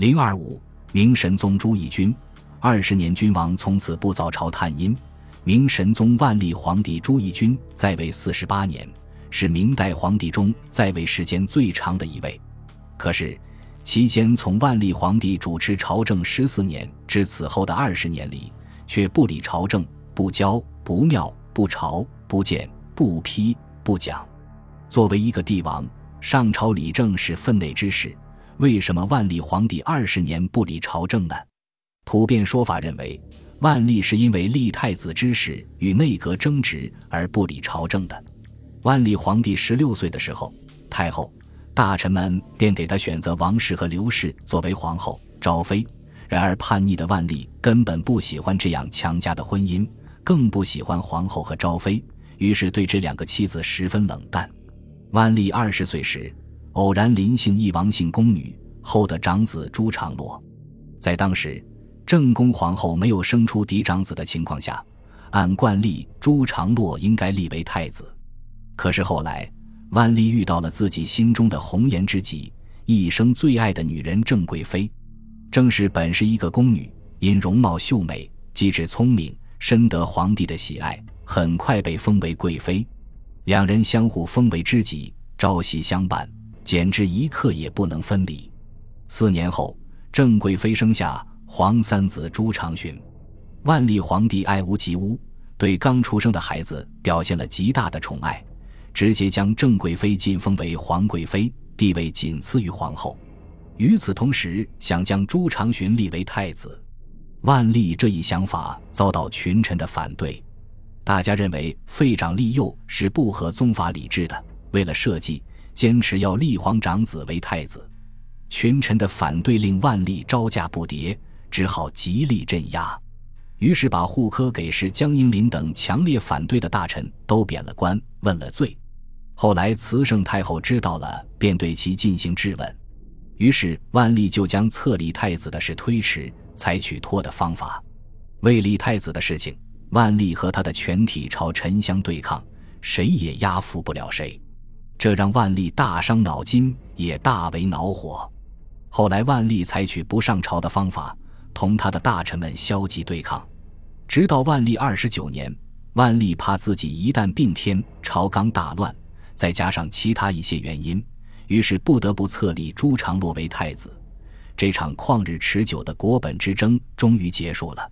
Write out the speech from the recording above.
零二五，明神宗朱翊钧，二十年君王从此不早朝探阴。明神宗万历皇帝朱翊钧在位四十八年，是明代皇帝中在位时间最长的一位。可是，期间从万历皇帝主持朝政十四年至此后的二十年里，却不理朝政，不教不庙不朝不见不批不讲。作为一个帝王，上朝理政是分内之事，为什么万历皇帝二十年不理朝政呢？普遍说法认为。万历是因为立太子之事与内阁争执而不理朝政的。万历皇帝十六岁的时候，太后、大臣们便给他选择王氏和刘氏作为皇后、昭妃。然而叛逆的万历根本不喜欢这样强加的婚姻，更不喜欢皇后和昭妃，于是对这两个妻子十分冷淡。万历二十岁时，偶然临幸一王姓宫女后的长子朱常洛，在当时。正宫皇后没有生出嫡长子的情况下，按惯例，朱常洛应该立为太子。可是后来，万历遇到了自己心中的红颜知己，一生最爱的女人郑贵妃。正是本是一个宫女，因容貌秀美、机智聪明，深得皇帝的喜爱，很快被封为贵妃。两人相互封为知己，朝夕相伴，简直一刻也不能分离。四年后，郑贵妃生下。皇三子朱常洵，万历皇帝爱屋及乌，对刚出生的孩子表现了极大的宠爱，直接将郑贵妃晋封为皇贵妃，地位仅次于皇后。与此同时，想将朱常洵立为太子。万历这一想法遭到群臣的反对，大家认为废长立幼是不合宗法礼制的。为了社稷，坚持要立皇长子为太子。群臣的反对令万历招架不迭。只好极力镇压，于是把户科给事江英林等强烈反对的大臣都贬了官，问了罪。后来慈圣太后知道了，便对其进行质问。于是万历就将册立太子的事推迟，采取拖的方法。为立太子的事情，万历和他的全体朝臣相对抗，谁也压服不了谁，这让万历大伤脑筋，也大为恼火。后来万历采取不上朝的方法。同他的大臣们消极对抗，直到万历二十九年，万历怕自己一旦病天，朝纲大乱，再加上其他一些原因，于是不得不册立朱常洛为太子。这场旷日持久的国本之争终于结束了。